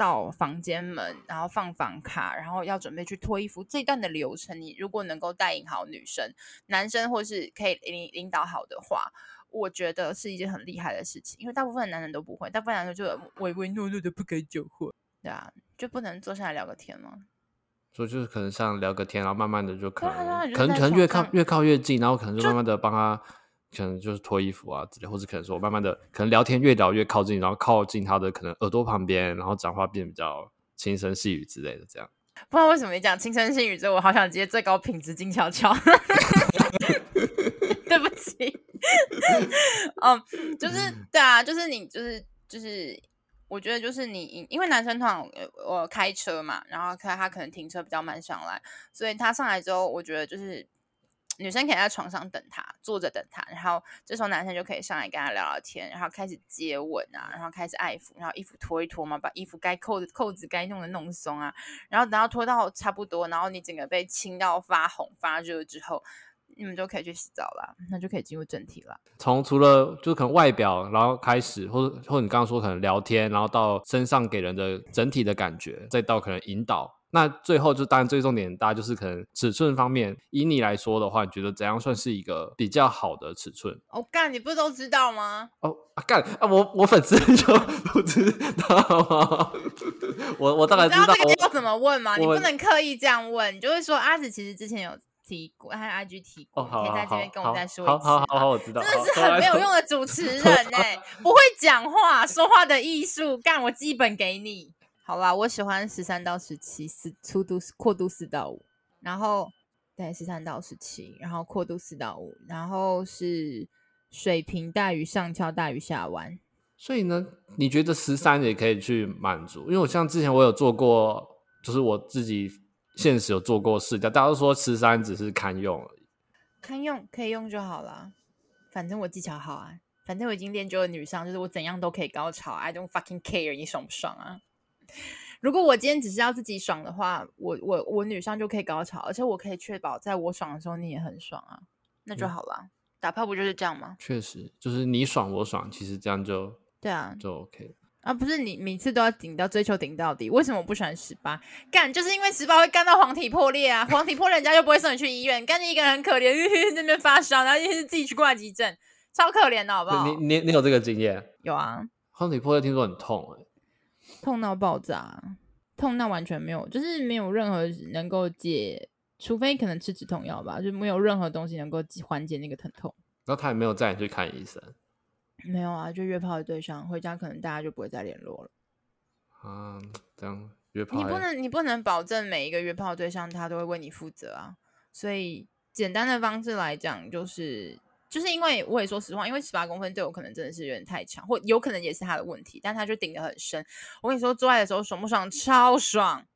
到房间门，然后放房卡，然后要准备去脱衣服，这段的流程，你如果能够带领好女生、男生，或是可以领领导好的话，我觉得是一件很厉害的事情。因为大部分男人都不会，大部分男人就唯唯诺诺的不敢讲话，对啊，就不能坐下来聊个天吗？所以就是可能像聊个天，然后慢慢的就可能，可能可能越靠越靠越近，然后可能就慢慢的帮他。可能就是脱衣服啊之类，或者可能说慢慢的，可能聊天越聊越靠近，然后靠近他的可能耳朵旁边，然后讲话变比较轻声细语之类的，这样。不知道为什么你讲轻声细语之后，我好想接最高品质静悄悄。对不起。嗯，就是对啊，就是你就是就是，我觉得就是你，因为男生通常我开车嘛，然后他他可能停车比较慢上来，所以他上来之后，我觉得就是。女生可以在床上等他，坐着等他，然后这时候男生就可以上来跟他聊聊天，然后开始接吻啊，然后开始爱抚，然后衣服脱一脱嘛，把衣服该扣的扣子该弄的弄松啊，然后等到脱到差不多，然后你整个被亲到发红发热之后，你们就可以去洗澡了，那就可以进入正题了。从除了就可能外表，然后开始，或者或者你刚刚说可能聊天，然后到身上给人的整体的感觉，再到可能引导。那最后就当然最重点，大家就是可能尺寸方面，以你来说的话，你觉得怎样算是一个比较好的尺寸？哦干，你不是都知道吗？哦啊干啊，我我粉丝 就不知道吗？我我大概知道。你知道这个要怎么问吗？你不能刻意这样问，你就会说阿紫其实之前有提过，他 IG 提过，可以在这边跟我再说一次。好好好，好，我知道。真的是很没有用的主持人哎、欸，不会讲话，说话的艺术，干我基本给你。好啦，我喜欢十三到十七，四粗度阔度四到五，然后对十三到十七，然后阔度四到五，然后是水平大于上翘大于下弯。所以呢，你觉得十三也可以去满足？因为我像之前我有做过，就是我自己现实有做过试调，大家都说十三只是堪用而已，堪用可以用就好了，反正我技巧好啊，反正我已经练就了女上，就是我怎样都可以高潮，I don't fucking care，你爽不爽啊？如果我今天只是要自己爽的话，我我我女生就可以高潮，而且我可以确保在我爽的时候你也很爽啊，那就好了。嗯、打炮不就是这样吗？确实，就是你爽我爽，其实这样就对啊，就 OK 啊。不是你每次都要顶到追求顶到底，为什么我不喜欢十八？干就是因为十八会干到黄体破裂啊，黄体破裂人家就不会送你去医院，干你一个人很可怜，在那边发烧，然后就是自己去挂急诊，超可怜的好不好？你你你有这个经验？有啊，黄体破裂听说很痛哎、欸。痛到爆炸，痛到完全没有，就是没有任何能够解，除非可能吃止痛药吧，就没有任何东西能够缓解那个疼痛。然后他也没有带你去看医生？没有啊，就约炮的对象回家，可能大家就不会再联络了。啊，这样约炮，你不能，你不能保证每一个约炮对象他都会为你负责啊。所以简单的方式来讲，就是。就是因为我也说实话，因为十八公分对我可能真的是有点太强，或有可能也是他的问题，但他就顶得很深。我跟你说，做爱的时候爽不爽？超爽。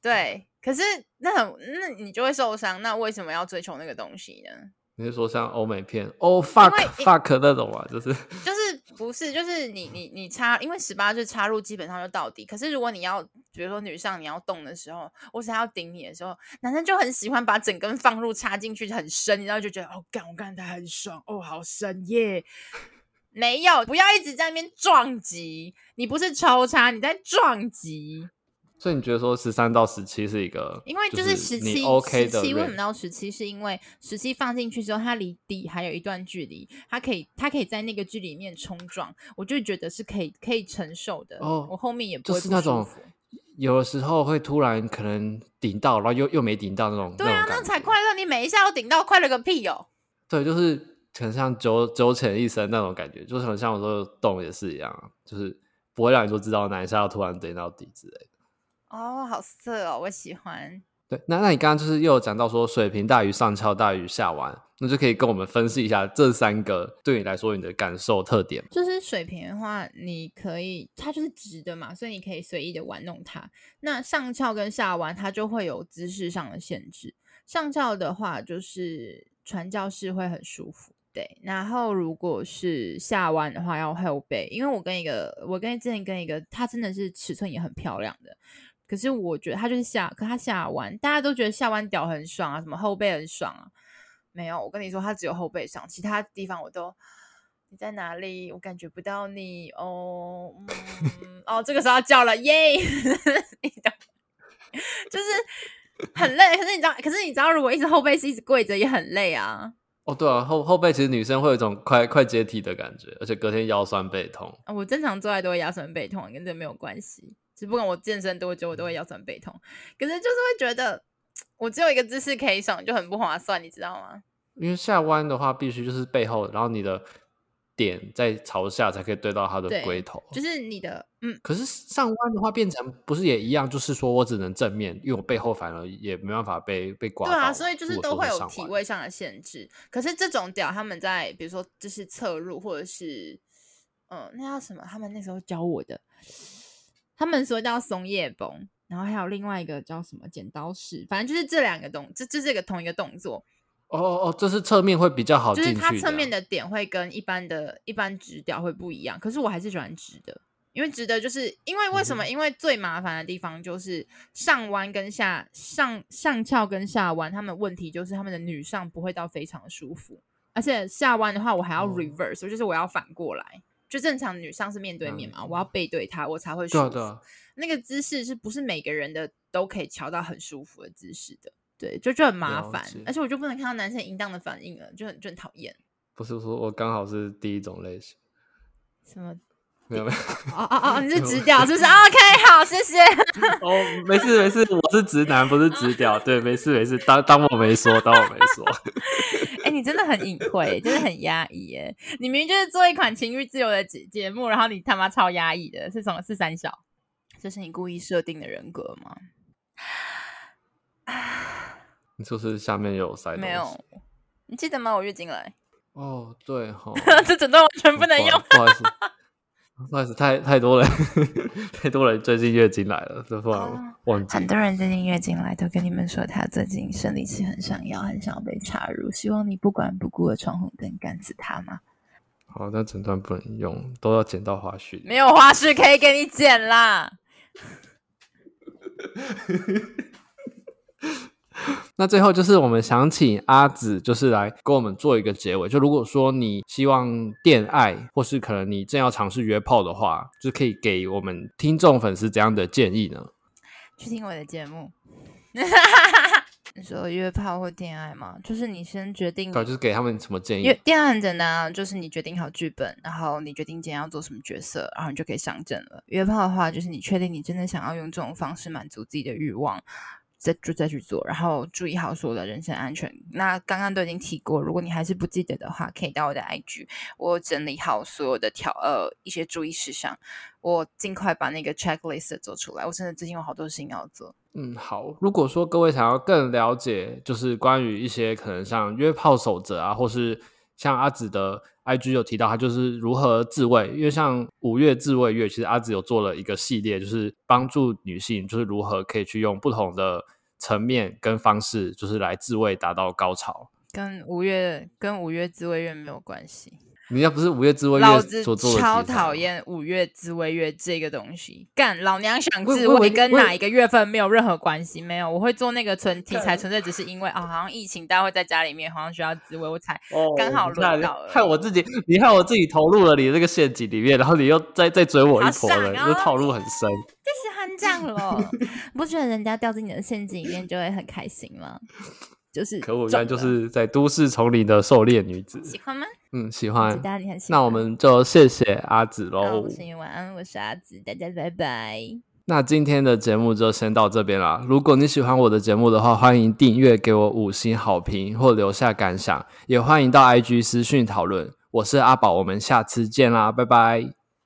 对，可是那很，那你就会受伤。那为什么要追求那个东西呢？你是说像欧美片哦、oh, fuck fuck 那种啊，就是就是不是就是你你你插，因为十八岁插入基本上就到底。可是如果你要比如说女上你要动的时候，我想要顶你的时候，男生就很喜欢把整根放入插进去很深，你知道就觉得哦干我干他很爽哦好深耶。没有，不要一直在那边撞击，你不是抽插，你在撞击。所以你觉得说十三到十七是一个，因为就是十七，OK 的，十七为什么到十七？是因为十七放进去之后，它离底还有一段距离，它可以，它可以在那个距离里面冲撞，我就觉得是可以，可以承受的。哦，我后面也不会不。就是那种有的时候会突然可能顶到，然后又又没顶到那种。对啊，那才快乐！你每一下都顶到，快乐个屁哦！对，就是很像九九浅一深那种感觉，就是很像我说动也是一样，就是不会让你说知道哪一下要突然顶到底之类的。哦，好色哦，我喜欢。对，那那你刚刚就是又有讲到说水平大于上翘大于下弯，那就可以跟我们分析一下这三个对你来说你的感受特点。就是水平的话，你可以它就是直的嘛，所以你可以随意的玩弄它。那上翘跟下弯，它就会有姿势上的限制。上翘的话，就是传教士会很舒服。对，然后如果是下弯的话，要后背，因为我跟一个，我跟之前跟一个，他真的是尺寸也很漂亮的。可是我觉得他就是下，可他下弯，大家都觉得下弯屌很爽啊，什么后背很爽啊，没有，我跟你说，他只有后背上，其他地方我都，你在哪里？我感觉不到你哦，嗯、哦，这个时候叫了耶，就是很累。可是你知道，可是你知道，如果一直后背是一直跪着也很累啊。哦，对啊，后后背其实女生会有一种快快解体的感觉，而且隔天腰酸背痛。我正常做爱都会腰酸背痛，跟这没有关系。只不管我健身多久，我都会腰酸背痛。可是就是会觉得，我只有一个姿势可以爽，就很不划算，你知道吗？因为下弯的话，必须就是背后，然后你的点在朝下，才可以对到它的龟头。就是你的，嗯。可是上弯的话，变成不是也一样？就是说我只能正面，因为我背后反而也没办法被被刮。对啊，所以就是都会有体位上的限制。可是这种屌，他们在比如说就是侧入，或者是嗯，那叫什么？他们那时候教我的。他们说叫松叶崩，然后还有另外一个叫什么剪刀式，反正就是这两个动，这这是一个同一个动作。哦哦哦，这是侧面会比较好，就是它侧面的点会跟一般的一般直屌会不一样。可是我还是喜欢直的，因为直的就是因为为什么？嗯、因为最麻烦的地方就是上弯跟下上上翘跟下弯，他们问题就是他们的女上不会到非常舒服，而且下弯的话我还要 reverse，、哦、就是我要反过来。就正常女上是面对面嘛，嗯、我要背对她，我才会舒服。对啊对啊，那个姿势是不是每个人的都可以调到很舒服的姿势的？对，就就很麻烦，而且我就不能看到男生淫荡的反应了，就很就很讨厌。不是说我刚好是第一种类型，什么？没有没有，哦哦哦，你是 直屌是不是？OK，好，谢谢。哦，没事没事，我是直男，不是直屌。对，没事没事，当当我没说，当我没说。哎、欸，你真的很隐晦，真的很压抑耶。你明明就是做一款情欲自由的节节目，然后你他妈超压抑的，是什么？是三小？这是你故意设定的人格吗？你就是下面有塞？没有，你记得吗？我月经来。哦，对哈，这整段完全不能用。不好意思。不好意思，太太多人，太多人最近月经来了，这突然忘记。很多人最近月经来都跟你们说，他最近生理期很想要，很想要被插入，希望你不管不顾的闯红灯干死他吗？好，那整段不能用，都要剪到花絮。没有花絮可以给你剪啦。那最后就是我们想请阿紫，就是来跟我们做一个结尾。就如果说你希望恋爱，或是可能你正要尝试约炮的话，就可以给我们听众粉丝怎样的建议呢？去听我的节目。你说约炮或恋爱吗？就是你先决定，就是给他们什么建议？恋爱很简单啊，就是你决定好剧本，然后你决定今天要做什么角色，然后你就可以上阵了。约炮的话，就是你确定你真的想要用这种方式满足自己的欲望。再就再去做，然后注意好所有的人身安全。那刚刚都已经提过，如果你还是不记得的话，可以到我的 IG，我整理好所有的条呃一些注意事项，我尽快把那个 checklist 做出来。我真的最近有好多事情要做。嗯，好。如果说各位想要更了解，就是关于一些可能像约炮守则啊，或是像阿紫的 IG 有提到他就是如何自慰，因为像五月自慰月，其实阿紫有做了一个系列，就是帮助女性就是如何可以去用不同的层面跟方式，就是来自慰达到高潮。跟五月跟五月自慰月没有关系。你要不是五月自慰月所做的，超讨厌五月自慰月这个东西。干，老娘想自慰跟哪一个月份没有任何关系，没有。我会做那个纯题材，纯粹只是因为啊、哦，好像疫情大家会在家里面，好像需要自慰，我才刚好轮到了。害我自己，你害我自己投入了你这个陷阱里面，然后你又再再追我一波了，这套路很深。就是这样了，不觉得人家掉进你的陷阱里面就会很开心吗？就是可我原来就是在都市丛林的狩猎女子，喜欢吗？嗯，喜欢。喜欢那我们就谢谢阿紫喽。我是晚安，我是阿紫，大家拜拜。那今天的节目就先到这边啦。如果你喜欢我的节目的话，欢迎订阅，给我五星好评或留下感想，也欢迎到 IG 私讯讨论。我是阿宝，我们下次见啦，拜拜。